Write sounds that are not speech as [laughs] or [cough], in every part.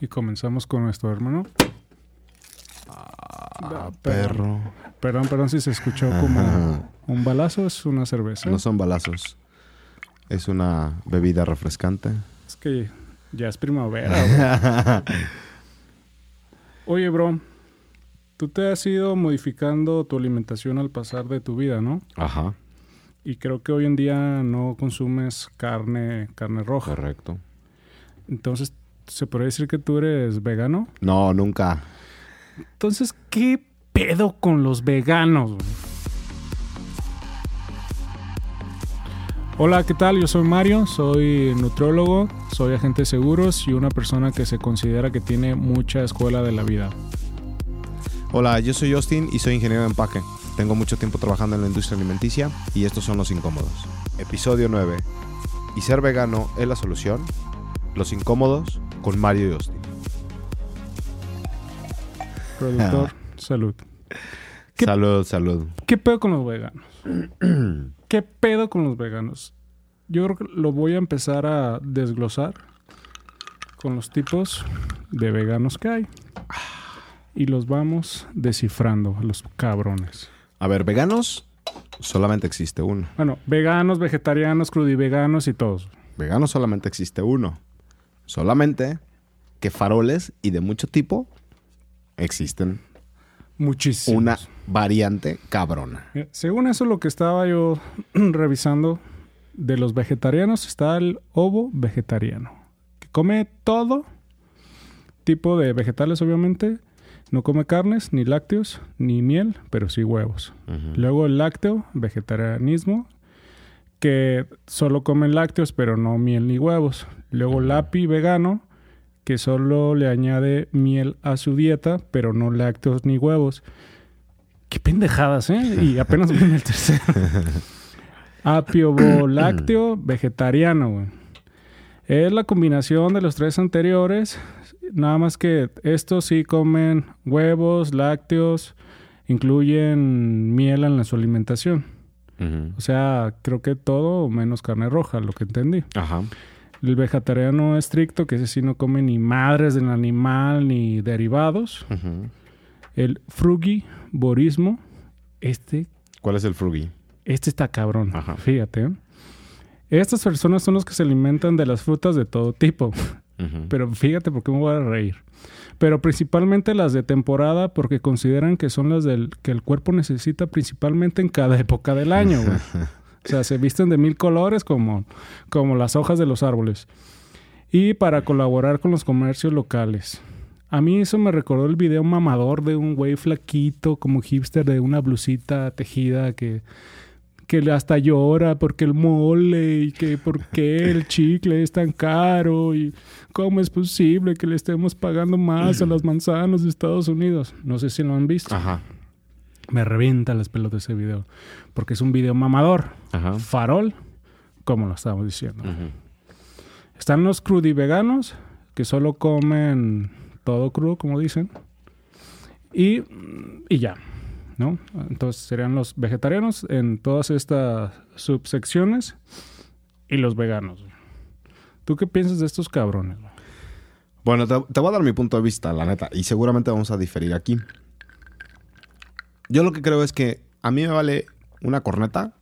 Y comenzamos con nuestro hermano. Ah, perro. Perdón, perdón si se escuchó como un balazo, es una cerveza. No son balazos. Es una bebida refrescante. Es que ya es primavera. güey. [laughs] Oye, bro, tú te has ido modificando tu alimentación al pasar de tu vida, ¿no? Ajá, Y creo que hoy en día no consumes carne, carne roja. correcto. Entonces, ¿se podría decir que tú eres vegano? No, nunca. Entonces, ¿qué pedo con los veganos? Hola, ¿qué tal? Yo soy Mario, soy nutriólogo, soy agente de seguros y una persona que se considera que tiene mucha escuela de la vida. Hola, yo soy Justin y soy ingeniero de empaque. Tengo mucho tiempo trabajando en la industria alimenticia y estos son los incómodos. Episodio 9. ¿Y ser vegano es la solución? Los incómodos con Mario y Justin. Productor, salud. ¿Qué- Salud, salud. ¿Qué pedo con los veganos? [clears throat] ¿Qué pedo con los veganos? Yo creo que lo voy a empezar a desglosar con los tipos de veganos que hay. Y los vamos descifrando los cabrones. A ver, veganos solamente existe uno. Bueno, veganos, vegetarianos, crudiveganos y todos. Veganos solamente existe uno. Solamente que faroles y de mucho tipo existen Muchísimos. una variante cabrona. Mira, Según eso, lo que estaba yo [clears throat] revisando de los vegetarianos está el ovo vegetariano, que come todo tipo de vegetales, obviamente. No come carnes, ni lácteos, ni miel, pero sí huevos. Luego el lácteo, vegetarianismo, que solo comen lácteos, pero no miel ni huevos. Luego lapi vegano, que solo le añade miel a su dieta, pero no lácteos ni huevos. Qué pendejadas, ¿eh? Y apenas viene el tercero. [laughs] Apio lácteo vegetariano, güey. Es la combinación de los tres anteriores. Nada más que estos sí comen huevos, lácteos, incluyen miel en su alimentación. O sea, creo que todo menos carne roja, lo que entendí. Ajá. El vegetariano estricto, que ese sí no come ni madres del animal ni derivados. Ujú. El frugivorismo, este, ¿Cuál es el frugi? este está cabrón. Ajá. Fíjate. ¿eh? Estas personas son los que se alimentan de las frutas de todo tipo. Pero fíjate por qué me voy a reír. Pero principalmente las de temporada porque consideran que son las del que el cuerpo necesita principalmente en cada época del año. güey. [laughs] O sea, se visten de mil colores como, como las hojas de los árboles. Y para colaborar con los comercios locales. A mí eso me recordó el video mamador de un güey flaquito como hipster de una blusita tejida que, que hasta llora porque el mole y que por qué el chicle es tan caro y cómo es posible que le estemos pagando más a las manzanas de Estados Unidos. No sé si lo han visto. Ajá. Me revienta las pelotas ese video porque es un video mamador. Ajá. Farol, como lo estábamos diciendo. Ujú. Están los crudiveganos, que solo comen todo crudo, como dicen. Y, y ya, ¿no? Entonces serían los vegetarianos en todas estas subsecciones y los veganos. ¿Tú qué piensas de estos cabrones? Bueno, te, voy a dar mi punto de vista, la neta, y seguramente vamos a diferir aquí. Yo lo que creo es que a mí me vale una corneta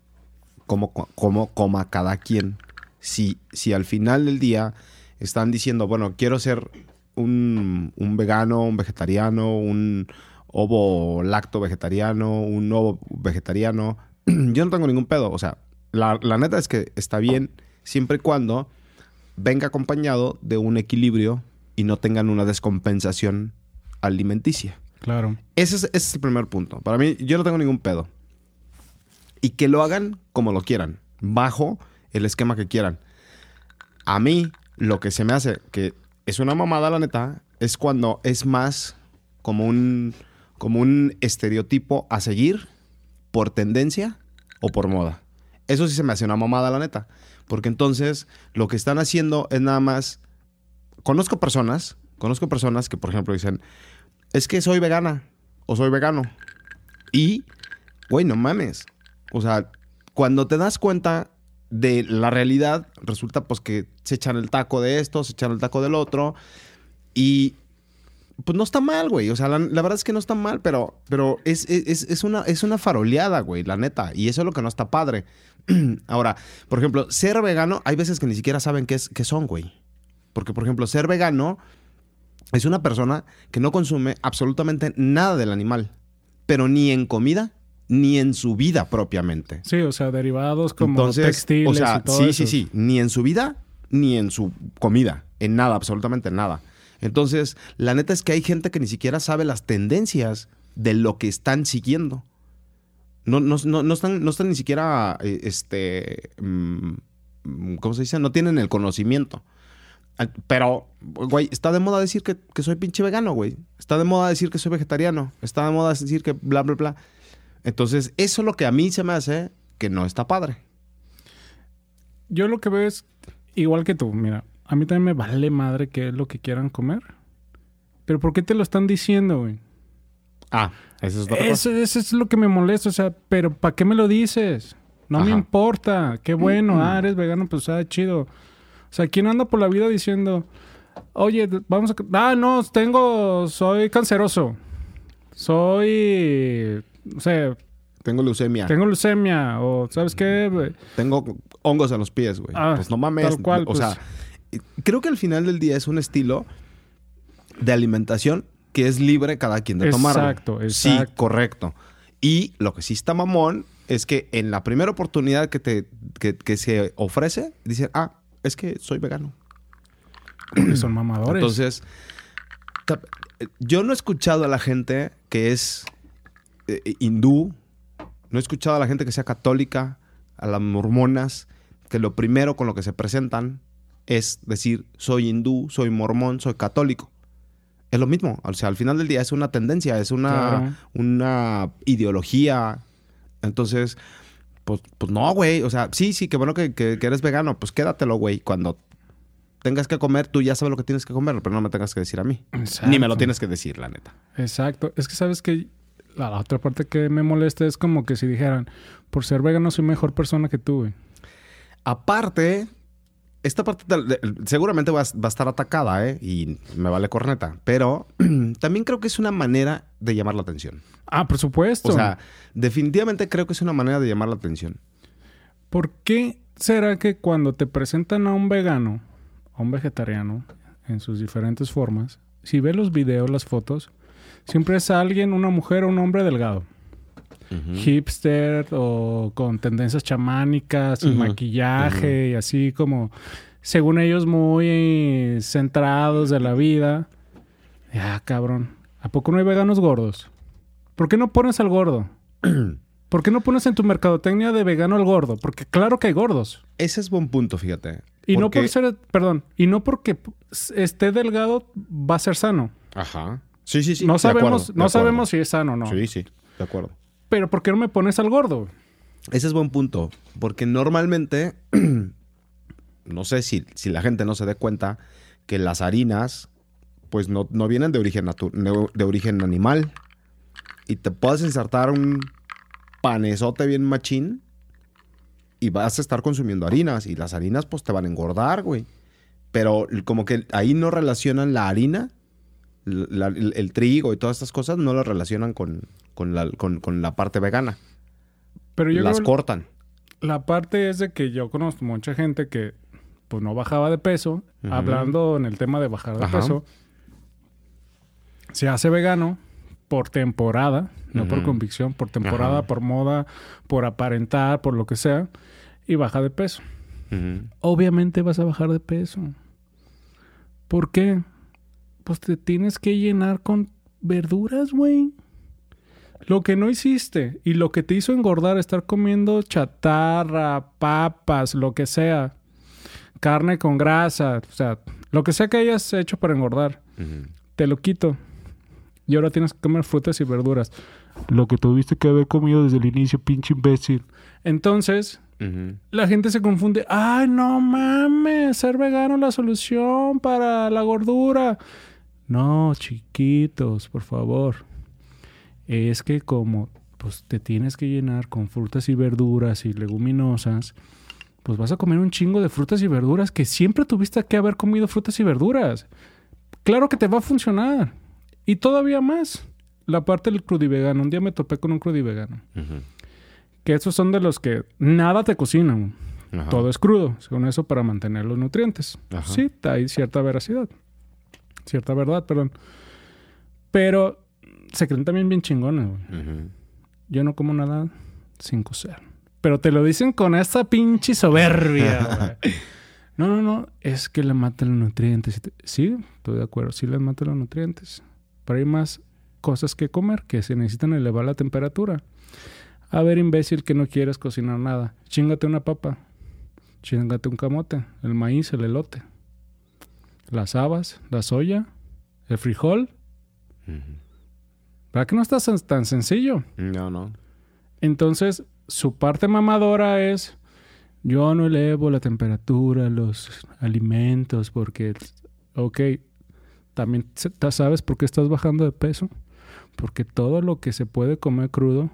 como, como coma cada quien. Si, si al final del día están diciendo, bueno, quiero ser un vegano, un vegetariano, un ovo lacto vegetariano, un ovo vegetariano, [clears throat] yo no tengo ningún pedo. O sea, la, la neta es que está bien siempre y cuando venga acompañado de un equilibrio y no tengan una descompensación alimenticia. Claro. Ese es, ese es el primer punto. Para mí, yo no tengo ningún pedo. Y que lo hagan como lo quieran, bajo el esquema que quieran. A mí, lo que se me hace que es una mamada, la neta, es cuando es más como un, como un estereotipo a seguir por tendencia o por moda. Eso sí se me hace una mamada, la neta. Porque entonces lo que están haciendo es nada más. Conozco personas, conozco personas que, por ejemplo, dicen: Es que soy vegana o soy vegano. Y, güey, no mames. O sea, cuando te das cuenta de la realidad, resulta pues que se echan el taco de esto, se echan el taco del otro. Y pues no está mal, güey. O sea, la, la verdad es que no está mal, pero, pero es, es, es una, es una faroleada, güey, la neta. Y eso es lo que no está padre. [clears throat] Ahora, por ejemplo, ser vegano, hay veces que ni siquiera saben qué, es, qué son, güey. Porque, por ejemplo, ser vegano es una persona que no consume absolutamente nada del animal, pero ni en comida ni en su vida propiamente. Sí, o sea, derivados como Entonces, textiles o sea, y todo sí, eso. sí, sí, ni en su vida ni en su comida, en nada, absolutamente nada. Entonces, la neta es que hay gente que ni siquiera sabe las tendencias de lo que están siguiendo. No, no, no, no están, no están ni siquiera, eh, este, mm, ¿cómo se dice? No tienen el conocimiento. Pero, güey, está de moda decir que, que soy pinche vegano, güey. Está de moda decir que soy vegetariano. Está de moda decir que bla, bla, bla. Entonces, eso es lo que a mí se me hace que no está padre. Yo lo que veo es igual que tú. Mira, a mí también me vale madre qué es lo que quieran comer. Pero ¿por qué te lo están diciendo, güey? Ah, eso es otra cosa. Eso, eso es lo que me molesta. O sea, pero ¿para qué me lo dices? No me importa. Qué bueno. Ah, eres vegano, pues ah, chido. O sea, ¿quién anda por la vida diciendo, oye, vamos a... Ah, no, tengo... Soy canceroso. Soy... No sé, Tengo leucemia. tengo leucemia. O, ¿sabes qué? güey? Tengo hongos en los pies, güey. Ah, pues no mames. tal cual, o pues. sea, creo que al final del día es un estilo de alimentación que es libre cada quien de tomarlo. Exacto, Sí, exacto. correcto. Y lo que sí está mamón es que en la primera oportunidad que te que, que se ofrece, dicen, ah, es que soy vegano. Porque son mamadores. Entonces, ta- yo no he escuchado a la gente que es eh, hindú, no he escuchado a la gente que sea católica, a las mormonas, que lo primero con lo que se presentan es decir, soy hindú, soy mormón, soy católico. Es lo mismo, o sea, al final del día es una tendencia, es una, Claro. una ideología. Entonces, pues, pues no, güey, o sea, sí, sí, qué bueno que, que- que eres vegano, pues quédatelo, güey, cuando tengas que comer, tú ya sabes lo que tienes que comer, pero no me tengas que decir a mí. Exacto. Ni me lo tienes que decir, la neta. Exacto. Es que sabes que la, la otra parte que me molesta es como que si dijeran, por ser vegano soy mejor persona que tú, güey. Aparte, esta parte de- seguramente va a, va a estar atacada, ¿eh? Y me vale corneta. Pero [clears throat] también creo que es una manera de llamar la atención. Ah, por supuesto. O sea, definitivamente creo que es una manera de llamar la atención. ¿por qué será que cuando te presentan a un vegano, a un vegetariano, en sus diferentes formas, si ves los videos, las fotos, siempre es alguien, una mujer o un hombre delgado? Hipster o con tendencias chamánicas, Ujú, maquillaje y así como, según ellos, muy centrados de la vida. Ya, cabrón. ¿A poco no hay veganos gordos? ¿Por qué no pones al gordo? [clears throat] ¿Por qué no pones en tu mercadotecnia de vegano al gordo? Porque claro que hay gordos. Ese es buen punto, fíjate. Y no por ser, perdón, y no porque esté delgado va a ser sano. Ajá. Sí, sí, sí. no de sabemos, acuerdo, no sabemos si es sano o no. Sí, sí, de acuerdo. Pero ¿por qué no me pones al gordo? Ese es buen punto, porque normalmente, [clears throat] no sé si, si la gente no se dé cuenta que las harinas, pues no, no vienen de origen, de, origen animal. Y te puedes insertar un panezote bien machín y vas a estar consumiendo harinas. Y las harinas, pues te van a engordar, güey. Pero como que ahí no relacionan la harina, la- el, el trigo y todas estas cosas, no lo relacionan con, con, la, con- con la parte vegana. Pero yo las cortan. la parte es de que yo conozco mucha gente que pues no bajaba de peso, hablando en el tema de bajar de Ajá. peso, se hace vegano por temporada, no por convicción, por temporada, por moda, por aparentar, por lo que sea, y baja de peso. Obviamente vas a bajar de peso. ¿Por qué? Pues te tienes que llenar con verduras, güey. Lo que no hiciste y lo que te hizo engordar, estar comiendo chatarra, papas, lo que sea, carne con grasa, o sea, lo que sea que hayas hecho para engordar, te lo quito. Y ahora tienes que comer frutas y verduras. Lo que tuviste que haber comido desde el inicio, pinche imbécil. Entonces, la gente se confunde. Ay, no mames, ser vegano es la solución para la gordura. No, chiquitos, por favor. Es que como pues te tienes que llenar con frutas y verduras y leguminosas, pues vas a comer un chingo de frutas y verduras que siempre tuviste que haber comido frutas y verduras. claro que te va a funcionar. Y todavía más, la parte del crudivegano. Un día me topé con un crudivegano. Ujú. Que esos son de los que nada te cocinan. Ajá. Todo es crudo, según eso, para mantener los nutrientes. Ajá. Sí, hay cierta veracidad. Cierta verdad, perdón. Pero se creen también bien chingones, güey. Yo no como nada sin cocer. Pero te lo dicen con esa pinche soberbia, [laughs] güey. No, no, no. Es que le matan los nutrientes. Sí, estoy de acuerdo. Sí les matan los nutrientes. Pero hay más cosas que comer que se necesitan elevar la temperatura. A ver, imbécil, que no quieres cocinar nada. Chíngate una papa. Chíngate un camote. El maíz, el elote. Las habas, la soya, el frijol. Ujú. ¿Verdad que no está tan- sencillo? No, no. Entonces, su parte mamadora es, yo no elevo la temperatura, los alimentos, porque, ok, también sabes por qué estás bajando de peso. Porque todo lo que se puede comer crudo,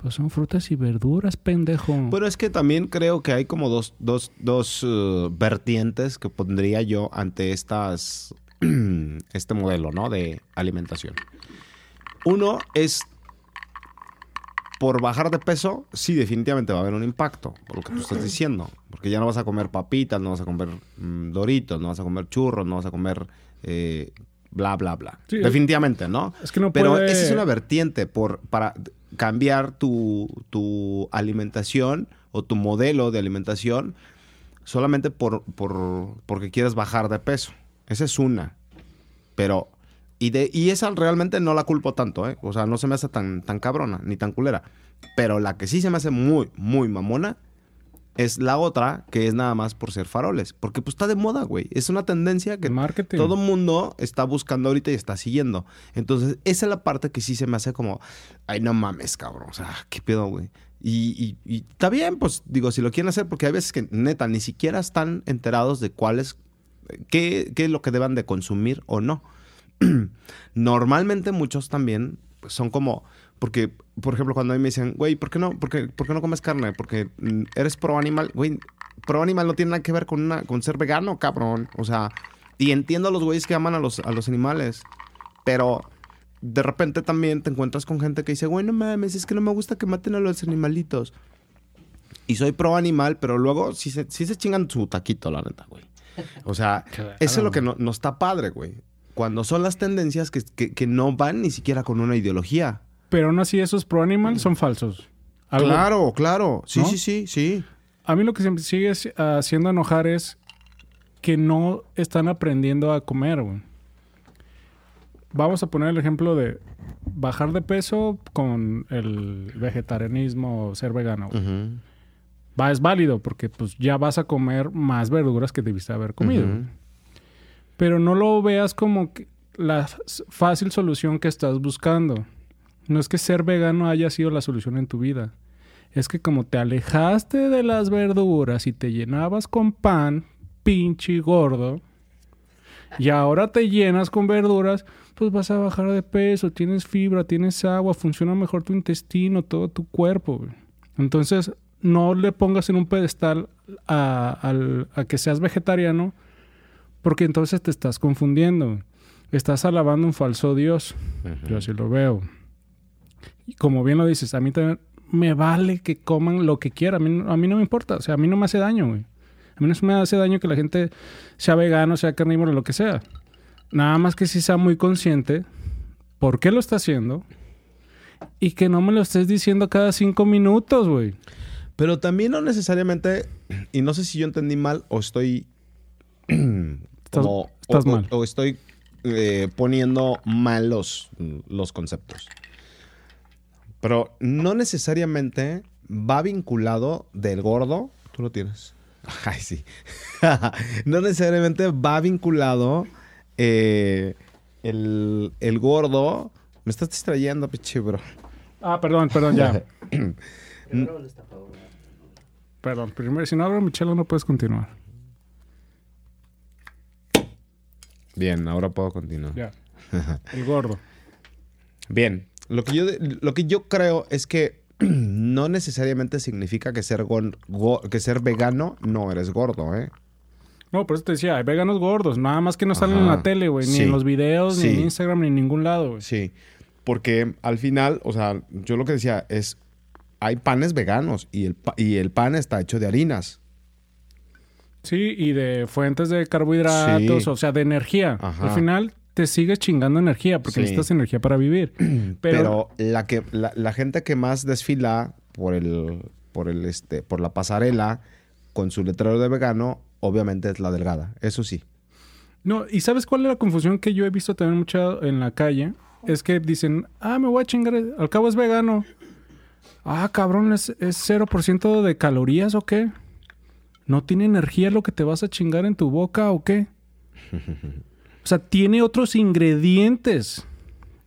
pues son frutas y verduras, pendejo. Pero es que también creo que hay como dos, dos, dos eh, vertientes que pondría yo ante estas, [clears throat] este modelo, ¿no? De alimentación. Uno es por bajar de peso, sí, definitivamente va a haber un impacto, por lo que tú estás diciendo. Porque ya no vas a comer papitas, no vas a comer mm, doritos, no vas a comer churros, no vas a comer eh, bla, bla, bla. Sí, definitivamente, ¿no? es que no Pero puede... esa es una vertiente por, para cambiar tu, tu alimentación o tu modelo de alimentación solamente por, por, porque quieres bajar de peso. Esa es una. Pero, y, de, y esa realmente no la culpo tanto, ¿eh? O sea, no se me hace tan, tan cabrona ni tan culera. Pero la que sí se me hace muy, muy mamona es la otra, que es nada más por ser faroles. Porque pues está de moda, güey. Es una tendencia que marketing. todo mundo está buscando ahorita y está siguiendo. Entonces, esa es la parte que sí se me hace como, ay, no mames, cabrón. O sea, ¿qué pedo, güey? Y, y- y está bien, pues digo, si lo quieren hacer, porque hay veces que neta ni siquiera están enterados de cuáles, qué, qué es lo que deban de consumir o no. [clears throat] Normalmente muchos también pues, son como, porque, por ejemplo, cuando a mí me dicen, güey, ¿por qué no, por qué, por qué no comes carne? Porque eres pro animal, güey, pro animal no tiene nada que ver con, una, con ser vegano, cabrón. O sea, y entiendo a los güeyes que aman a los, a los animales, pero de repente también te encuentras con gente que dice, güey, no mames, es que no me gusta que maten a los animalitos. Y soy pro animal, pero luego sí se, sí se chingan su taquito, la neta, güey. O sea, [laughs] Claro. eso es lo que no, no está padre, güey. Cuando son las tendencias que, que- que no van ni siquiera con una ideología. Pero aún así esos pro animal son falsos. Algo- Claro, claro. Sí, ¿No? sí, sí, sí. A mí lo que se me sigue si- haciendo enojar es que no están aprendiendo a comer, güey. Vamos a poner el ejemplo de bajar de peso con el vegetarianismo o ser vegano. güey. Va, es válido porque pues ya vas a comer más verduras que debiste haber comido. Pero no lo veas como la fácil solución que estás buscando. No es que ser vegano haya sido la solución en tu vida. Es que como te alejaste de las verduras y te llenabas con pan, pinche gordo, y ahora te llenas con verduras, pues vas a bajar de peso, tienes fibra, tienes agua, funciona mejor tu intestino, todo tu cuerpo. güey. Entonces, no le pongas en un pedestal a, al- a que seas vegetariano, porque entonces te estás confundiendo. Estás alabando un falso Dios. Yo así lo veo. Y como bien lo dices, a mí también me vale que coman lo que quieran. A mí, no- a mí no me importa. O sea, a mí no me hace daño, güey. A mí no me hace daño que la gente sea vegano, sea carnívoro, lo que sea. Nada más que sí sea muy consciente por qué lo está haciendo y que no me lo estés diciendo cada cinco minutos, güey. Pero también no necesariamente, y no sé si yo entendí mal o estoy [clears throat] como- estás o, o- mal. o estoy eh, poniendo mal los, los conceptos. Pero no necesariamente va vinculado del gordo. Tú lo tienes. [laughs] Ay, sí. [laughs] no necesariamente va vinculado eh, el, el gordo. Me estás distrayendo, piche, bro. Ah, perdón, perdón, ya. [laughs] perdón, primero, si no abro mi no puedes continuar. Bien, ahora puedo continuar. Ya. El gordo. Bien, lo que yo, lo que yo creo es que [clears throat] no necesariamente significa que ser, go- que ser vegano no eres gordo, ¿eh? No, por eso te decía, hay veganos gordos, nada más que no salen en la tele, güey, ni Sí. en los videos, ni en Instagram, ni en ningún lado, güey. Sí. Porque al final, o sea, yo lo que decía es, hay panes veganos y el, y el pan está hecho de harinas. Sí, y de fuentes de carbohidratos, Sí. o sea, de energía. Ajá. Al final te sigues chingando energía porque Sí. necesitas energía para vivir. [clears throat] Pero, la, que, la, la gente que más desfila por el, por el, este, por la pasarela con su letrero de vegano, obviamente es la delgada. Eso sí. No, ¿y sabes cuál es la confusión que yo he visto también mucha en la calle? Es que dicen, ah, me voy a chingar, al cabo es vegano. Ah, cabrón, ¿es, es 0% de calorías o qué? ¿No tiene energía lo que te vas a chingar en tu boca o qué? [laughs] O sea, tiene otros ingredientes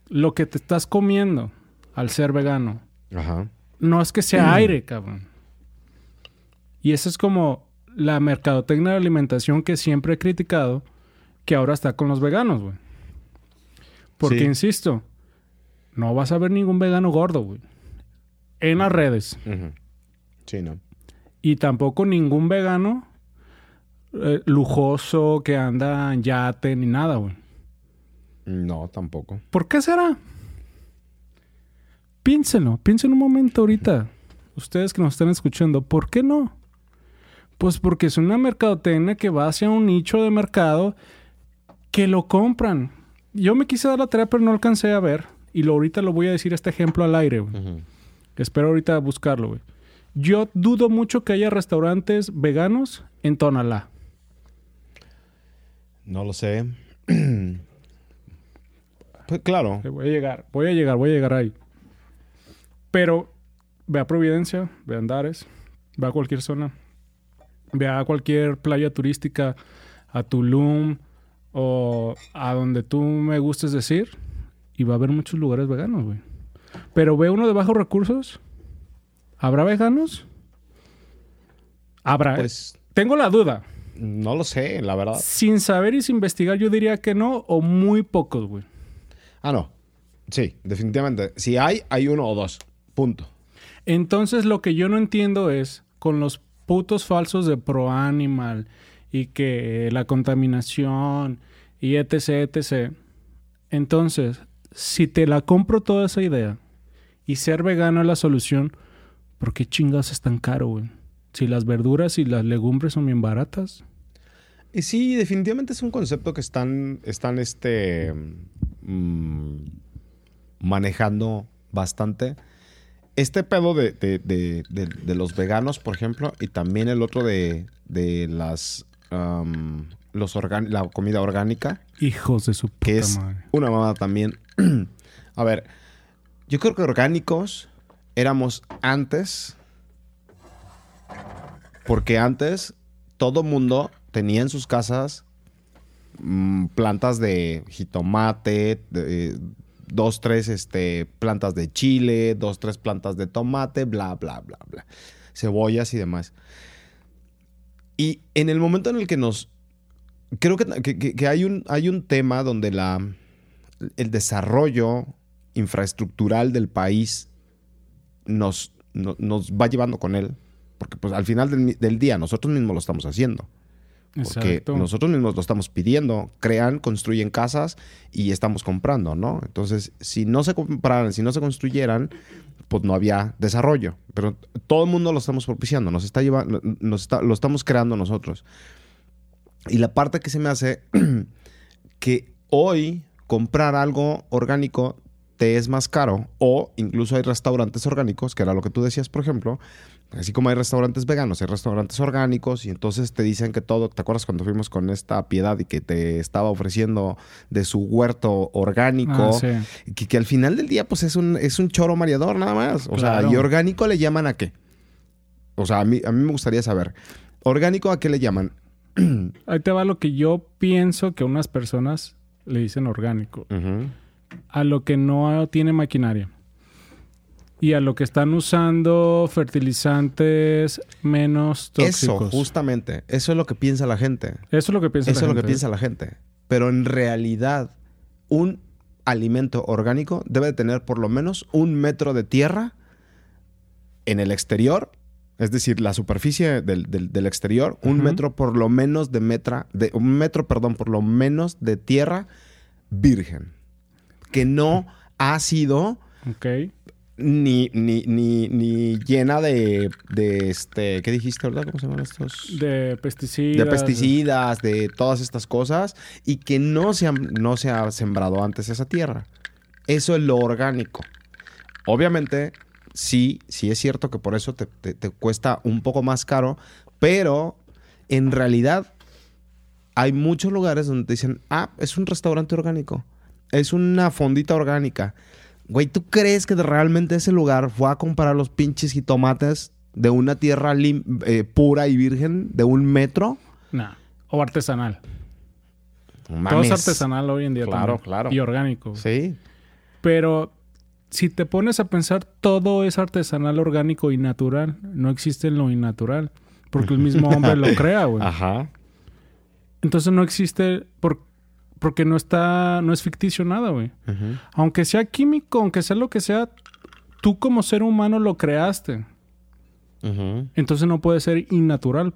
lo que te estás comiendo al ser vegano. Ajá. No es que sea aire, cabrón. Y esa es como la mercadotecnia de alimentación que siempre he criticado, que ahora está con los veganos, güey. Porque, Sí. insisto, no vas a ver ningún vegano gordo, güey. En las redes. Sí, ¿no? Y tampoco ningún vegano eh, lujoso que anda en yate ni nada, güey. No, tampoco. ¿Por qué será? Piénsenlo, piensen un momento ahorita. Ustedes que nos están escuchando, ¿por qué no? Pues porque es una mercadotecnia que va hacia un nicho de mercado que lo compran. Yo me quise dar la tarea, pero no alcancé a ver. Y lo, ahorita lo voy a decir este ejemplo al aire, güey. Espero ahorita buscarlo, güey. Yo dudo mucho que haya restaurantes veganos en Tonalá. No lo sé. [clears throat] pues claro. Voy a llegar, voy a llegar, voy a llegar ahí. Pero ve a Providencia, ve a Andares, ve a cualquier zona. Ve a cualquier playa turística, a Tulum o a donde tú me gustes decir. Y va a haber muchos lugares veganos, güey. Pero ve uno de bajos recursos. ¿Habrá veganos? Habrá. ¿eh? Pues Tengo la duda. No lo sé, la verdad. Sin saber y sin investigar, yo diría que no, o muy pocos, güey. Ah, no. Sí, definitivamente. Si hay, hay uno o dos. Punto. Entonces lo que yo no entiendo es con los putos falsos de Pro Animal y que la contaminación y etc, etc. Entonces, si te la compro toda esa idea y ser vegano es la solución, ¿por qué chingas es tan caro, güey? Si las verduras y las legumbres son bien baratas. Y sí, definitivamente es un concepto que están, están este, mm, manejando bastante. Este pedo de, de- de- los veganos, por ejemplo, y también el otro de, de las los la comida orgánica, Hijos de su puta que es madre. una mamada también. [clears throat] A ver, yo creo que orgánicos éramos antes, porque antes todo mundo tenía en sus casas mm, plantas de jitomate, de, dos, tres este, plantas de chile, dos, tres plantas de tomate, bla, bla, bla, bla. Cebollas y demás. Y en el momento en el que nos... Creo que, que- hay, un, hay un tema donde la, el desarrollo infraestructural del país nos, no- nos va llevando con él. Porque pues al final del, día nosotros mismos lo estamos haciendo. Porque Exacto. nosotros mismos lo estamos pidiendo. Crean, construyen casas y estamos comprando, ¿no? Entonces, si no se compraran, si no se construyeran, pues no había desarrollo. Pero todo el mundo lo estamos propiciando, nos está llevando, nos está- lo estamos creando nosotros. Y la parte que se me hace [clears throat] que hoy comprar algo orgánico te es más caro o incluso hay restaurantes orgánicos, que era lo que tú decías, por ejemplo, así como hay restaurantes veganos, hay restaurantes orgánicos y entonces te dicen que todo, ¿te acuerdas cuando fuimos con esta piedad y que te estaba ofreciendo de su huerto orgánico? Ah, sí. que, que al final del día pues es un, es un choro mareador nada más. O sea. ¿y orgánico le llaman a qué? O sea, a mí, a mí me gustaría saber. ¿Orgánico a qué le llaman? Ahí te va lo que yo pienso que unas personas le dicen orgánico. A lo que no tiene maquinaria. Y a lo que están usando fertilizantes menos Eso, tóxicos. justamente. Eso es lo que piensa la gente. Eso es lo que piensa Eso la es lo que piensa la gente. Pero en realidad, un alimento orgánico debe de tener por lo menos un metro de tierra en el exterior. Es decir, la superficie del, del- del exterior, un metro por lo menos de metra, de, un metro, perdón, por lo menos de tierra virgen. Que no ha sido ni, ni, ni, ni llena de, de este, ¿qué dijiste, verdad? ¿Cómo se llaman estos? De pesticidas. de pesticidas, de todas estas cosas, y que no se, ha, no se ha sembrado antes esa tierra. Eso es lo orgánico. Obviamente, sí, sí es cierto que por eso te, te- te cuesta un poco más caro, pero en realidad hay muchos lugares donde te dicen, ah, es un restaurante orgánico, es una fondita orgánica. Güey, ¿tú crees que realmente ese lugar fue a comprar los pinches jitomates de una tierra eh, pura y virgen de un metro? Nah. O artesanal. Todo es artesanal hoy en día. Claro, también. claro. Y orgánico. Sí. Pero si te pones a pensar, todo es artesanal, orgánico y natural. No existe lo innatural. Porque el mismo hombre lo [laughs] crea, güey. Ajá. Entonces no existe porque no está, no es ficticio nada, güey. Aunque sea químico, aunque sea lo que sea, tú como ser humano lo creaste. Entonces no puede ser innatural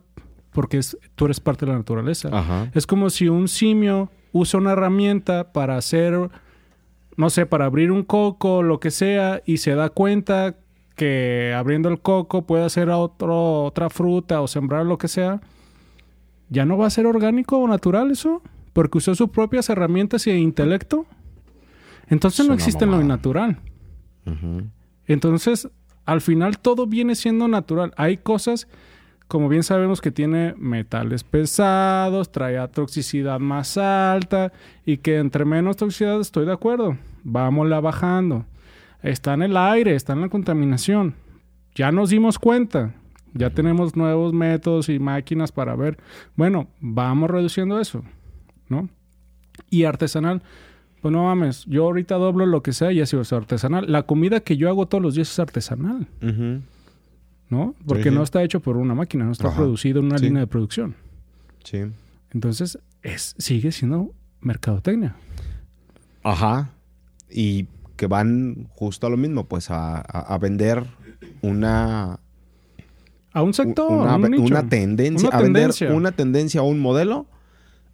porque es, tú eres parte de la naturaleza. Es como si un simio usa una herramienta para hacer, no sé, para abrir un coco, lo que sea, y se da cuenta que abriendo el coco puede hacer otro, otra fruta o sembrar lo que sea. ¿Ya no va a ser orgánico o natural eso? Porque usó sus propias herramientas y intelecto. Entonces Es no existe lo. Ujú. Entonces, al final todo viene siendo natural. Hay cosas, como bien sabemos, que tiene metales pesados, trae a toxicidad más alta y que entre menos toxicidad estoy de acuerdo. Vámonos bajando. Está en el aire, está en la contaminación. Ya nos dimos cuenta. Ya tenemos nuevos métodos y máquinas para ver. Bueno, vamos reduciendo eso, ¿no? Y artesanal, pues no mames, yo ahorita doblo lo que sea y así es artesanal. La comida que yo hago todos los días es artesanal. ¿no? Porque sí. no está hecho por una máquina, no está Ajá. producido en una Sí. línea de producción. Sí. Entonces, es, sigue siendo mercadotecnia. Ajá. Y que van justo a lo mismo, pues a, a- a vender una, A un sector, una, a un nicho. una tendencia, Una a vender una tendencia o un modelo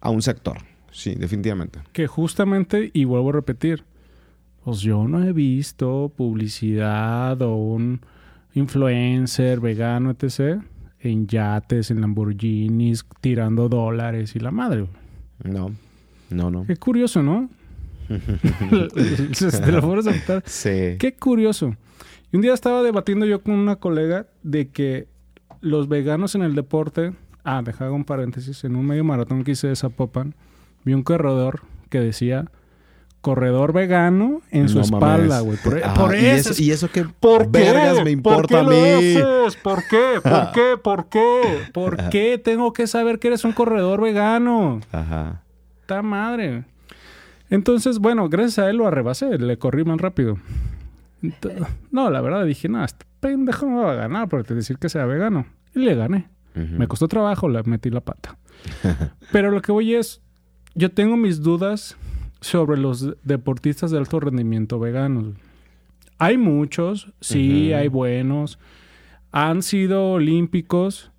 a un sector. Sí, definitivamente. Que justamente, y vuelvo a repetir, pues yo no he visto publicidad o un influencer vegano, etc., en yates, en Lamborghinis, tirando dólares y la madre. No, no, no. Qué curioso, ¿no? [laughs] Te lo puedes aceptar. Sí. Qué curioso. Y un día estaba debatiendo yo con una colega de que los veganos en el deporte. Ah, dejaba un paréntesis. En un medio maratón que hice de Zapopan, vi un corredor que decía corredor vegano en su espalda, güey. Por, Ah, por ¿y eso. eso, ¿Y eso qué ¿Por qué? vergas me importa ¿Por qué a lo mí? haces? ¿Por qué? ¿Por qué? ¿Por qué? ¿Por qué tengo que saber que eres un corredor vegano? Ajá. ¡Ta madre! Entonces, bueno, gracias a él lo arrebasé, le corrí más rápido. No, la verdad dije, no, este pendejo no va a ganar por decir que sea vegano. Y le gané. Me costó trabajo, le metí la pata. [laughs] Pero lo que voy es, yo tengo mis dudas sobre los deportistas de alto rendimiento veganos. Hay muchos, sí, hay buenos. Han sido olímpicos,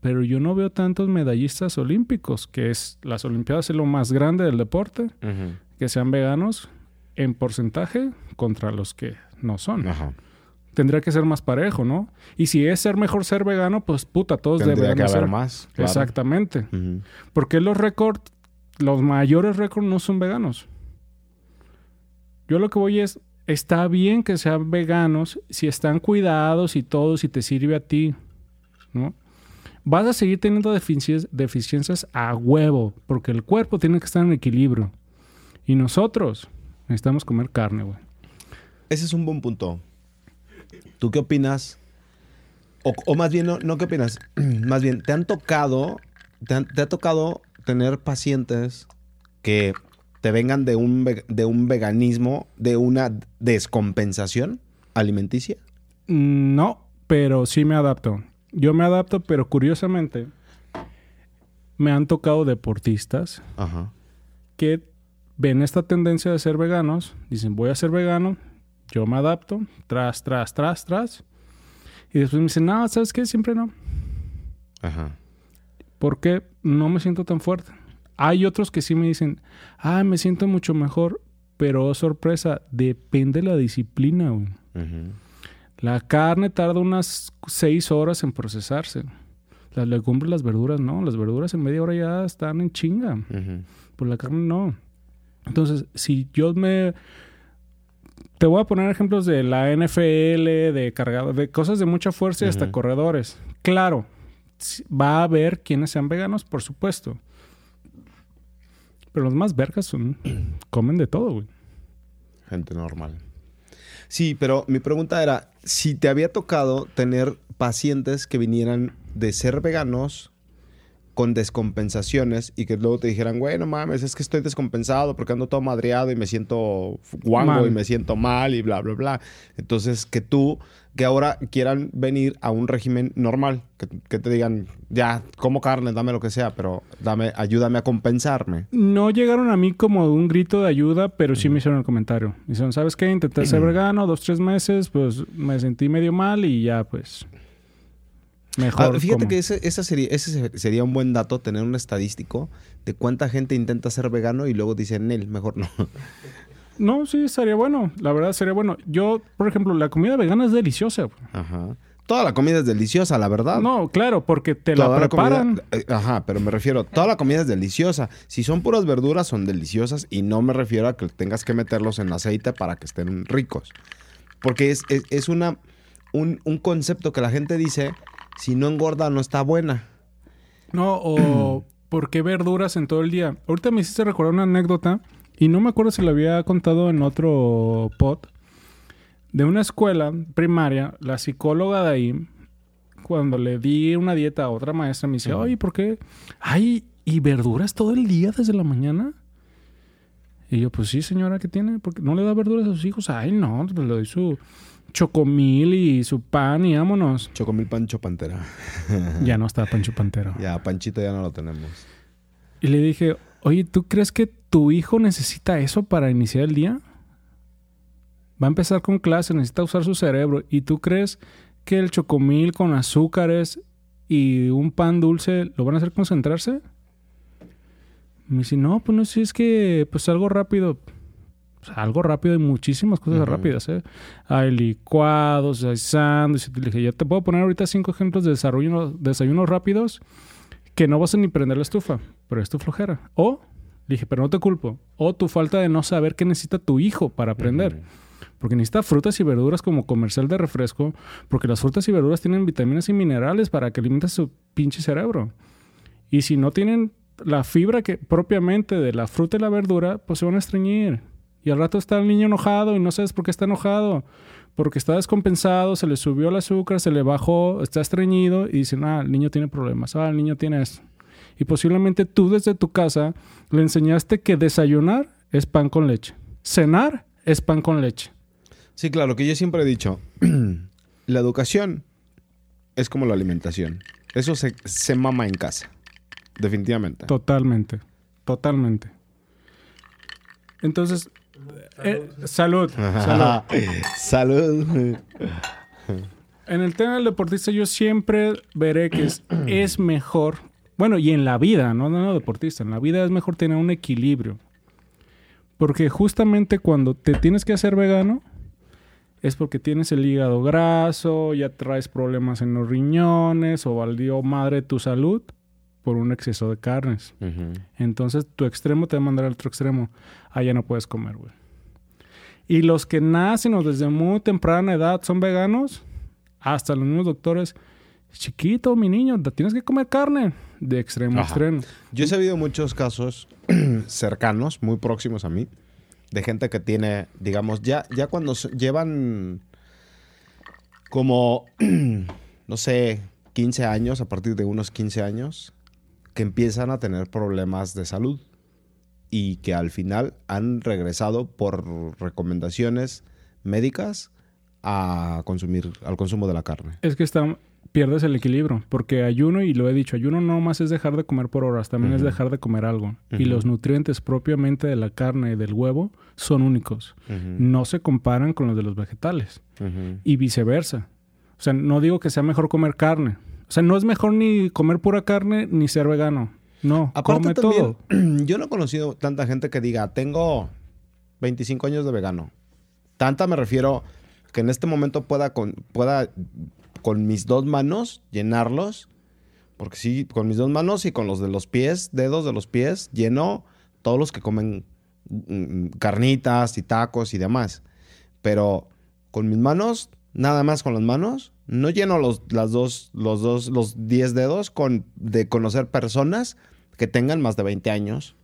pero yo no veo tantos medallistas olímpicos, que es las Olimpiadas es lo más grande del deporte, que sean veganos en porcentaje contra los que no son. Ajá. Tendría que ser más parejo, ¿no? Y si es ser mejor ser vegano, pues puta, todos Tendría deberían que haber ser. más. claro. Exactamente. Porque los récords, los mayores récords no son veganos. Yo lo que voy es, está bien que sean veganos si están cuidados y todo, si te sirve a ti, ¿no? Vas a seguir teniendo defici- deficiencias a huevo, porque el cuerpo tiene que estar en equilibrio. Y nosotros necesitamos comer carne, güey. Ese es un buen punto. ¿Tú qué opinas? O, o más bien, no, no qué opinas. [clears throat] más bien, ¿te han tocado, te, han- te ha tocado tener pacientes que te vengan de un, de un veganismo, de una descompensación alimenticia? Mm, No, pero sí me adapto. Yo me adapto, pero curiosamente me han tocado deportistas Ajá. que ven esta tendencia de ser veganos, dicen voy a ser vegano, yo me adapto, tras, tras, tras, tras, Y después me dicen, no, ¿sabes qué? Siempre no. Ajá. Porque no me siento tan fuerte. Hay otros que sí me dicen, ah, me siento mucho mejor, pero oh, sorpresa, depende de la disciplina, güey. La carne tarda unas seis horas en procesarse. Las legumbres, las verduras, no. Las verduras en media hora ya están en chinga. Ujú. Pues la carne no. Entonces, si yo me... Te voy a poner ejemplos de la NFL, de cargado, de cosas de mucha fuerza y hasta corredores. Claro, va a haber quienes sean veganos, por supuesto. Pero los más vergas son... [clears throat] comen de todo, güey. Gente normal. Sí, pero mi pregunta era si te había tocado tener pacientes que vinieran de ser veganos con descompensaciones y que luego te dijeran, güey, no mames, es que estoy descompensado porque ando todo madreado y me siento guango y me siento mal y bla, bla, bla. Entonces, que tú, que ahora quieran venir a un régimen normal, que, que te digan, ya, como carne, dame lo que sea, pero dame, ayúdame a compensarme. No llegaron a mí como un grito de ayuda, pero sí me hicieron el comentario. Me Dijeron, ¿sabes qué? Intenté ser vegano dos, tres meses, pues me sentí medio mal y ya, pues... Mejor. Ah, fíjate como. que ese, esa sería, ese se- sería un buen dato, tener un estadístico de cuánta gente intenta ser vegano y luego dicen, él, mejor no. [laughs] No, sí, estaría bueno. La verdad, sería bueno. Yo, por ejemplo, la comida vegana es deliciosa. Ajá. Toda la comida es deliciosa, la verdad. No, claro, porque te Toda la preparan. eh, ajá, pero me refiero, toda la comida es deliciosa. Si son puras verduras, son deliciosas y no me refiero a que tengas que meterlos en aceite para que estén ricos. Porque es, es, es una, un, un concepto que la gente dice, si no engorda, no está buena. No, o [clears throat] ¿por qué verduras en todo el día? Ahorita me hiciste recordar una anécdota y no me acuerdo si la había contado en otro pod. De una escuela primaria, la psicóloga de ahí, cuando le di una dieta a otra maestra, me dice, oye, ¿por qué? Ay, ¿y verduras todo el día desde la mañana? Y yo, pues sí, señora, ¿qué tiene? porque no le da verduras a sus hijos? Ay, no, pues le doy su chocomil y su pan y vámonos. Chocomil Pancho Pantera. [laughs] Ya no está Pancho Pantero. Ya, Panchito ya no lo tenemos. Y le dije, oye, ¿tú crees que tu hijo necesita eso para iniciar el día? Va a empezar con clase, necesita usar su cerebro. ¿Y tú crees que el chocomil con azúcares y un pan dulce lo van a hacer concentrarse? Me dice, no, pues no sé, es que pues algo rápido. Pues, algo rápido y muchísimas cosas rápidas, ¿eh? Hay licuados, hay sándwiches. Ya te puedo poner ahorita cinco ejemplos de desarrollo, desayunos rápidos que no vas a ni prender la estufa, pero es tu flojera. O, dije, pero no te culpo. O tu falta de no saber qué necesita tu hijo para aprender. Ujú. Porque necesita frutas y verduras como comercial de refresco, porque las frutas y verduras tienen vitaminas y minerales para que alimentes su pinche cerebro. Y si no tienen la fibra que propiamente de la fruta y la verdura, pues se van a estreñir. Y al rato está el niño enojado y no sabes por qué está enojado. Porque está descompensado, se le subió el azúcar, se le bajó, está estreñido y dicen, ah, el niño tiene problemas, ah, el niño tiene esto. Y posiblemente tú desde tu casa le enseñaste que desayunar es pan con leche. Cenar es pan con leche. Sí, claro, que yo siempre he dicho, [clears throat] la educación es como la alimentación. Eso se, se mama en casa, definitivamente. Totalmente. Totalmente. Entonces, eh, salud. salud. Salud. En el tema del deportista yo siempre veré que es, es mejor, bueno, y en la vida, no no, no deportista, en la vida es mejor tener un equilibrio. Porque justamente cuando te tienes que hacer vegano, es porque tienes el hígado graso, ya traes problemas en los riñones o valió madre tu salud por un exceso de carnes. Entonces tu extremo te va a mandar al otro extremo. Allá no puedes comer, güey. Y los que nacen o desde muy temprana edad son veganos, hasta los mismos doctores, chiquito, mi niño, tienes que comer carne. De extremo a extremo. Yo he sabido muchos casos [clears throat] cercanos, muy próximos a mí, de gente que tiene, digamos, ya, ya cuando se- llevan como, [clears throat] no sé, 15 años, a partir de unos 15 años, que empiezan a tener problemas de salud y que al final han regresado por recomendaciones médicas a consumir, al consumo de la carne. Es que está, pierdes el equilibrio, porque ayuno, y lo he dicho, ayuno no más es dejar de comer por horas, también es dejar de comer algo. Y los nutrientes propiamente de la carne y del huevo son únicos. No se comparan con los de los vegetales. y viceversa. O sea, no digo que sea mejor comer carne. O sea, no es mejor ni comer pura carne ni ser vegano. No, Aparte come también, todo. [clears throat] yo no he conocido tanta gente que diga, tengo 25 años de vegano. Tanta me refiero que en este momento pueda con, pueda con mis dos manos llenarlos. Porque sí, con mis dos manos y con los de los pies, dedos de los pies, lleno todos los que comen mm, carnitas y tacos y demás. Pero con mis manos, nada más con las manos, no lleno los, las dos, los dos, los 10 dedos con, de conocer personas que tengan más de 20 años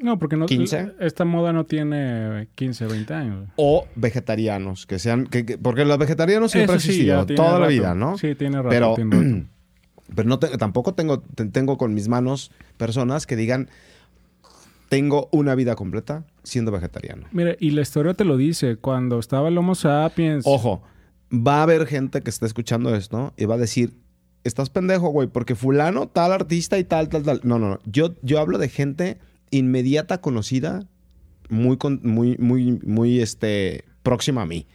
No, porque no, 15. esta moda no tiene 15, 20 años. o vegetarianos, que sean, que, que- porque los vegetarianos siempre han sí, existido, ya tiene toda la rato. vida, ¿no? Sí, tiene rato. Pero, tiene [clears throat] pero no te- tampoco tengo, te- tengo con mis manos personas que digan, tengo una vida completa siendo vegetariano. Mire, y la historia te lo dice. Cuando estaba el Homo sapiens... Ojo, va a haber gente que está escuchando esto y va a decir, estás pendejo, güey, porque fulano, tal artista y tal, tal, tal. No, no, no. Yo, yo hablo de gente inmediata, conocida, muy, con- muy, muy, muy, este, próxima a mí.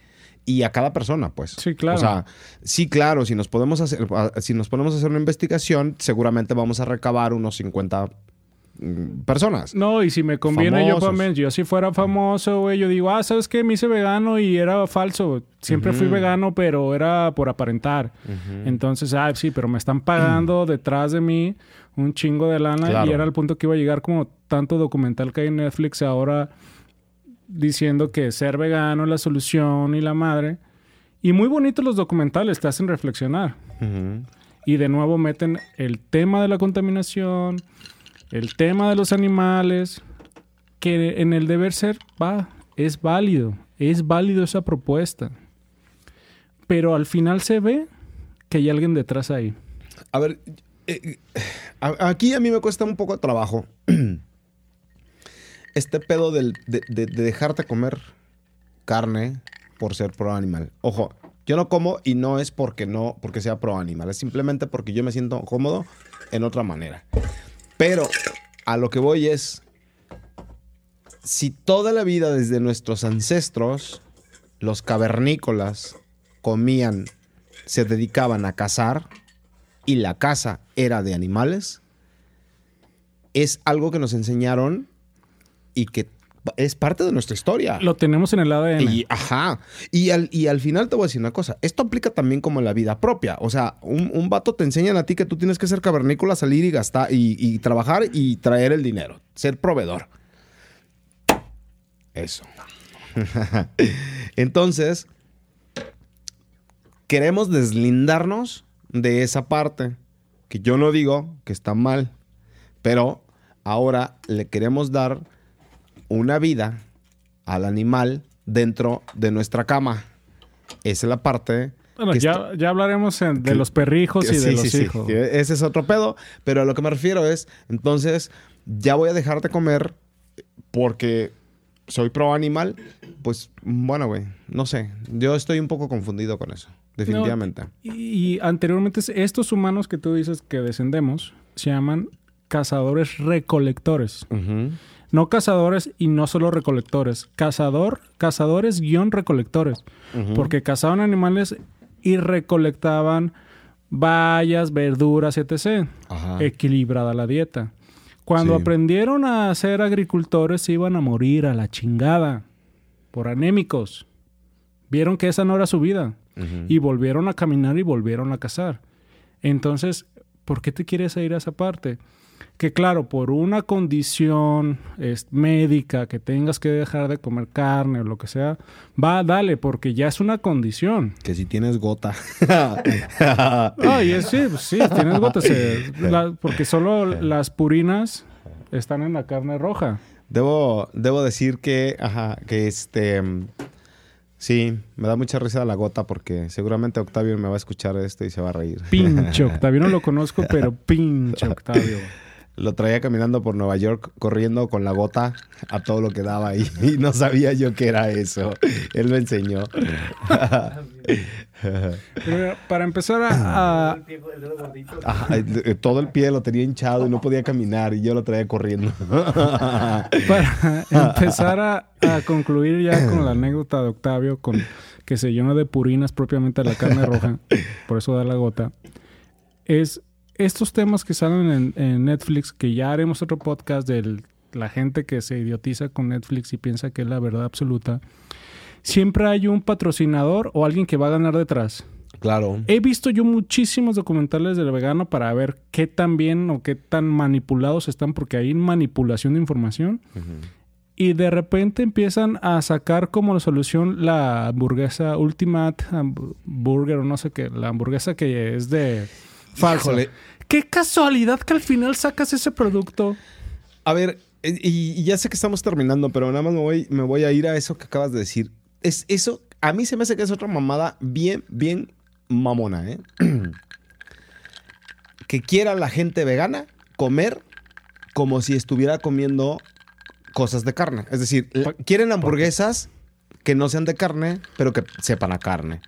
Y a cada persona, pues. Sí, claro. O sea, sí, claro, si nos podemos hacer, si nos ponemos a hacer una investigación, seguramente vamos a recabar unos 50 mm, personas. No, y si me conviene yo Famosos. también, yo si fuera famoso, güey, yo digo, ah, ¿sabes qué? Me hice vegano y era falso. Siempre fui vegano, pero era por aparentar. Entonces, ah, sí, pero me están pagando [clears throat] detrás de mí un chingo de lana Claro. y era el punto que iba a llegar como tanto documental que hay en Netflix ahora diciendo que ser vegano es la solución y la madre. Y muy bonitos los documentales, te hacen reflexionar. Y de nuevo meten el tema de la contaminación, el tema de los animales, que en el deber ser va, es válido, es válido esa propuesta. Pero al final se ve que hay alguien detrás ahí. A ver, eh, eh, aquí a mí me cuesta un poco de trabajo [clears throat] este pedo del- de, de- de dejarte comer carne por ser pro animal. Ojo, yo no como y no es porque no, porque sea pro animal, es simplemente porque yo me siento cómodo en otra manera. Pero a lo que voy es, si toda la vida desde nuestros ancestros, los cavernícolas comían, se dedicaban a cazar, y la caza era de animales, es algo que nos enseñaron y que es parte de nuestra historia. Lo tenemos en el ADN. Y, ajá. Y al, y al final te voy a decir una cosa. Esto aplica también como en la vida propia. O sea, un, un vato te enseñan a ti que tú tienes que ser cavernícola, salir y gastar y, y trabajar y traer el dinero. Ser proveedor. Eso. [laughs] Entonces, queremos deslindarnos de esa parte. Que yo no digo que está mal. Pero ahora le queremos dar una vida al animal dentro de nuestra cama. Esa es la parte. bueno, ya, está- ya hablaremos en- de que- los perrijos y de Sí, los sí, sí. hijos. Que Ese es otro pedo. Pero a lo que me refiero es, entonces, ya voy a dejar de comer porque soy pro animal. Pues, bueno, güey, no sé. Yo estoy un poco confundido con eso. Definitivamente. Y, y anteriormente estos humanos que tú dices que descendemos se llaman cazadores recolectores. Ujú. No cazadores y no solo recolectores. Cazador, cazadores guion recolectores. Porque cazaban animales y recolectaban bayas, verduras, etc. Ajá. Equilibrada la dieta. Cuando Sí. aprendieron a ser agricultores se iban a morir a la chingada. Por anémicos. Vieron que esa no era su vida. Y volvieron a caminar y volvieron a cazar. Entonces, ¿por qué te quieres ir a esa parte? Que claro, por una condición es, médica, que tengas que dejar de comer carne o lo que sea, va, dale, porque ya es una condición. Que si tienes gota. [laughs] Ay, es, sí, pues sí, tienes la- porque solo las purinas están en la carne roja. Debo, debo decir que, ajá, que este, sí, me da mucha risa la gota porque seguramente Octavio me va a escuchar esto y se va a reír. Pinche [laughs] Octavio, no lo conozco, pero pinche [laughs] Octavio. Lo traía caminando por Nueva York, corriendo con la gota a todo lo que daba y, [laughs] y no sabía yo qué era eso. Él me enseñó. Pero para empezar a, Ajá, eh, todo el pie lo tenía hinchado y no podía caminar y yo lo traía corriendo. [laughs] para empezar a, a concluir ya con la anécdota de Octavio, con que se llena de purinas propiamente la carne roja, por eso da la gota, es estos temas que salen en, en Netflix, que ya haremos otro podcast de la gente que se idiotiza con Netflix y piensa que es la verdad absoluta. Siempre hay un patrocinador o alguien que va a ganar detrás. claro. He visto yo muchísimos documentales del vegano para ver qué tan bien o qué tan manipulados están, porque hay manipulación de información. Y de repente empiezan a sacar como solución la hamburguesa Ultimate Burger o no sé qué, la hamburguesa que es de falso. Híjole. Qué casualidad que al final sacas ese producto. A ver, eh, y, y ya sé que estamos terminando, pero nada más me voy, me voy a ir a eso que acabas de decir. Es eso, a mí se me hace que es otra mamada bien, bien mamona, ¿eh? [clears throat] que quiera la gente vegana comer como si estuviera comiendo cosas de carne. Es decir, quieren hamburguesas que no sean de carne, pero que sepan a carne.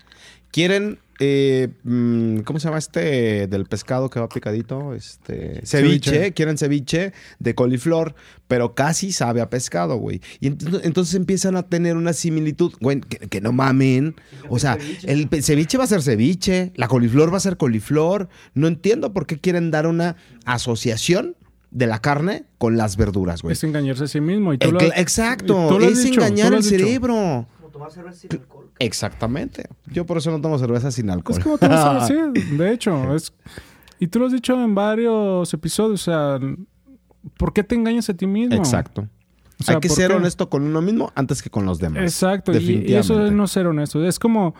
Quieren, eh, mm, ¿cómo se llama este del pescado que va picadito? Este, ceviche. Ceviche. Quieren ceviche de coliflor, pero casi sabe a pescado, güey. Y ent- entonces empiezan a tener una similitud, güey, que, que no mamen. O sea, el ceviche va a ser ceviche, la coliflor va a ser coliflor. No entiendo por qué quieren dar una asociación de la carne con las verduras, güey. Es engañarse a sí mismo. Y tú lo- y Exacto, tú lo has es dicho, tú engañar el dicho. cerebro. Tomar cerveza sin alcohol. Exactamente. Yo por eso no tomo cerveza sin alcohol. Es como tú lo sabes, sí, de hecho. Es, y tú lo has dicho en varios episodios. O sea, ¿por qué te engañas a ti mismo? Exacto. O sea, Hay que ¿por ser qué? honesto con uno mismo antes que con los demás. Exacto. Y, y eso es no ser honesto. Es como,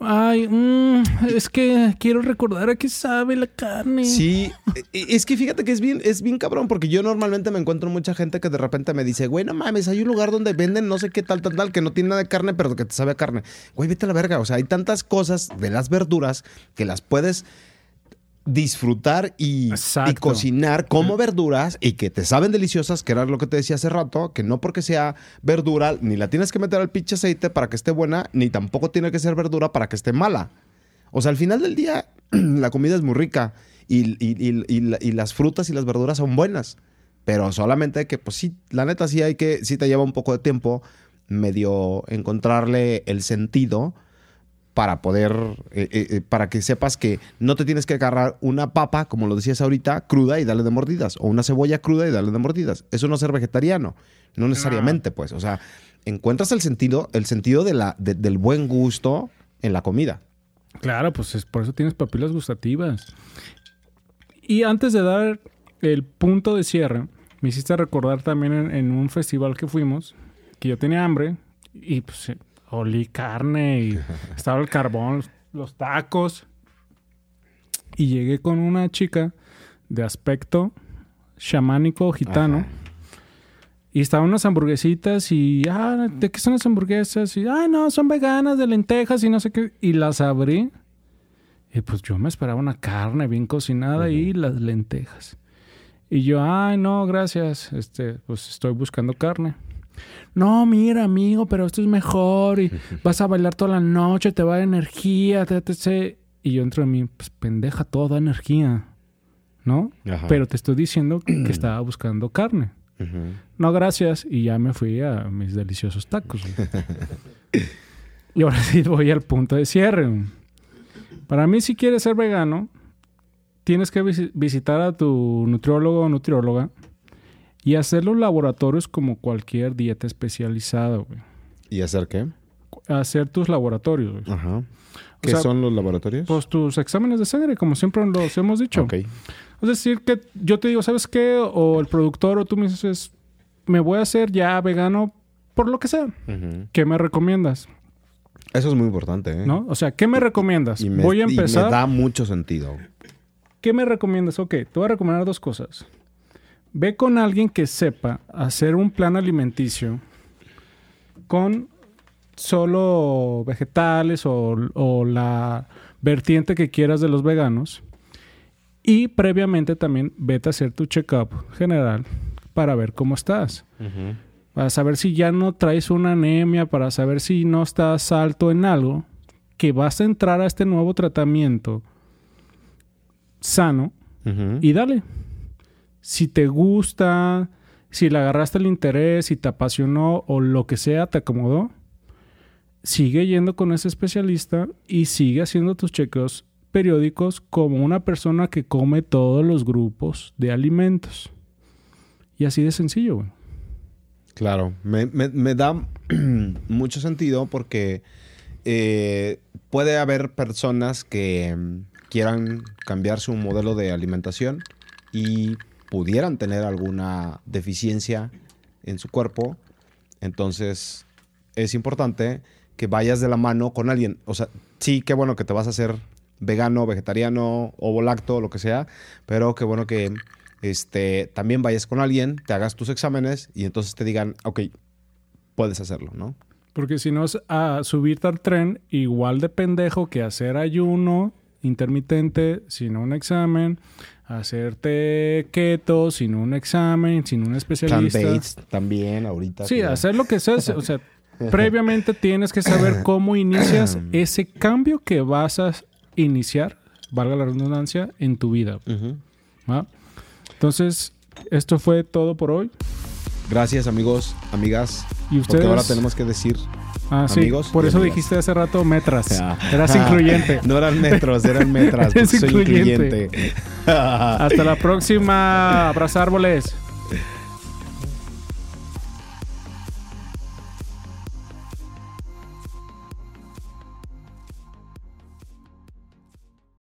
ay, mm, es que quiero recordar a qué sabe la carne. Sí, e- es que fíjate que es bien, es bien cabrón, porque yo normalmente me encuentro mucha gente que de repente me dice, güey, no mames, hay un lugar donde venden no sé qué tal, tal, tal, que no tiene nada de carne, pero que te sabe carne. Güey, vete a la verga. O sea, hay tantas cosas de las verduras que las puedes disfrutar y, cocinar como verduras y que te saben deliciosas, que era lo que te decía hace rato, que no porque sea verdura, ni la tienes que meter al pinche aceite para que esté buena, ni tampoco tiene que ser verdura para que esté mala. O sea, al final del día, [clears throat] la comida es muy rica y, y las frutas y las verduras son buenas. Pero solamente que, pues sí, la neta sí hay que, sí te lleva un poco de tiempo medio encontrarle el sentido para poder, eh, eh, eh, para que sepas que no te tienes que agarrar una papa, como lo decías ahorita, cruda y darle de mordidas, o una cebolla cruda y darle de mordidas. Eso no es ser vegetariano, no necesariamente, pues. O sea, encuentras el sentido, el sentido de la, de- del buen gusto en la comida. Claro, pues es, por eso tienes papilas gustativas. Y antes de dar el punto de cierre, me hiciste recordar también en, en un festival que fuimos, que yo tenía hambre y pues olí carne y [laughs] estaba el carbón, los, tacos. Y llegué con una chica de aspecto chamánico gitano. Ajá. Y estaban unas hamburguesitas y, ah, ¿de qué son las hamburguesas? Y, ay, no, son veganas de lentejas y no sé qué. Y las abrí. Y pues yo me esperaba una carne bien cocinada y las lentejas. Y yo, ay, no, gracias. Este, pues estoy buscando carne. No, mira, amigo, pero esto es mejor y [laughs] vas a bailar toda la noche, te va a dar energía, etc. Y yo entro en mí, pues pendeja, toda energía, ¿no? Ajá. Pero te estoy diciendo que que [clears throat] estaba buscando carne. No, gracias. Y ya me fui a mis deliciosos tacos. [laughs] y ahora sí voy al punto de cierre. Para mí, si quieres ser vegano, tienes que visi- visitar a tu nutriólogo o nutrióloga y hacer los laboratorios como cualquier dieta especializada. güey. ¿Y hacer qué? Hacer tus laboratorios. güey. Ajá. ¿Qué sea, son los laboratorios? Pues tus exámenes de sangre, como siempre los hemos dicho. Ok. Es decir, que yo te digo, ¿sabes qué? O el productor o tú me dices, me voy a hacer ya vegano por lo que sea. ¿Qué me recomiendas? Eso es muy importante, ¿eh? ¿No? O sea, ¿qué me recomiendas? Y me, voy a y me empezar. da mucho sentido. ¿Qué me recomiendas? Ok, te voy a recomendar dos cosas. Ve con alguien que sepa hacer un plan alimenticio con solo vegetales o, o la vertiente que quieras de los veganos. Y previamente también vete a hacer tu check-up general para ver cómo estás. Para saber si ya no traes una anemia, para saber si no estás alto en algo que vas a entrar a este nuevo tratamiento sano y dale. Si te gusta, si le agarraste el interés, si te apasionó o lo que sea, te acomodó, sigue yendo con ese especialista y sigue haciendo tus chequeos periódicos como una persona que come todos los grupos de alimentos. Y así de sencillo, güey. Claro, me, da [clears throat] mucho sentido porque eh, puede haber personas que mm, quieran cambiar su modelo de alimentación y pudieran tener alguna deficiencia en su cuerpo. Entonces, es importante que vayas de la mano con alguien. O sea, sí, qué bueno que te vas a hacer vegano, vegetariano, ovo lacto, lo que sea, pero qué bueno que este, también vayas con alguien, te hagas tus exámenes y entonces te digan, ok, puedes hacerlo, ¿no? Porque si no es a subirte al tren igual de pendejo que hacer ayuno intermitente sin un examen, hacerte keto sin un examen, sin un especialista. Plant-based también ahorita. Sí, que- hacer lo que sea. O sea, [laughs] previamente tienes que saber cómo inicias [clears throat] ese cambio que vas a iniciar, valga la redundancia, en tu vida. Entonces, esto fue todo por hoy. Gracias amigos, amigas. Y Porque ustedes. ahora tenemos que decir... Ah, sí. amigos por eso amigas. dijiste hace rato metras. Ah. Eras [laughs] incluyente. No eran metros, eran metras. [laughs] soy incluyente. incluyente. Hasta la próxima. Abrazar árboles.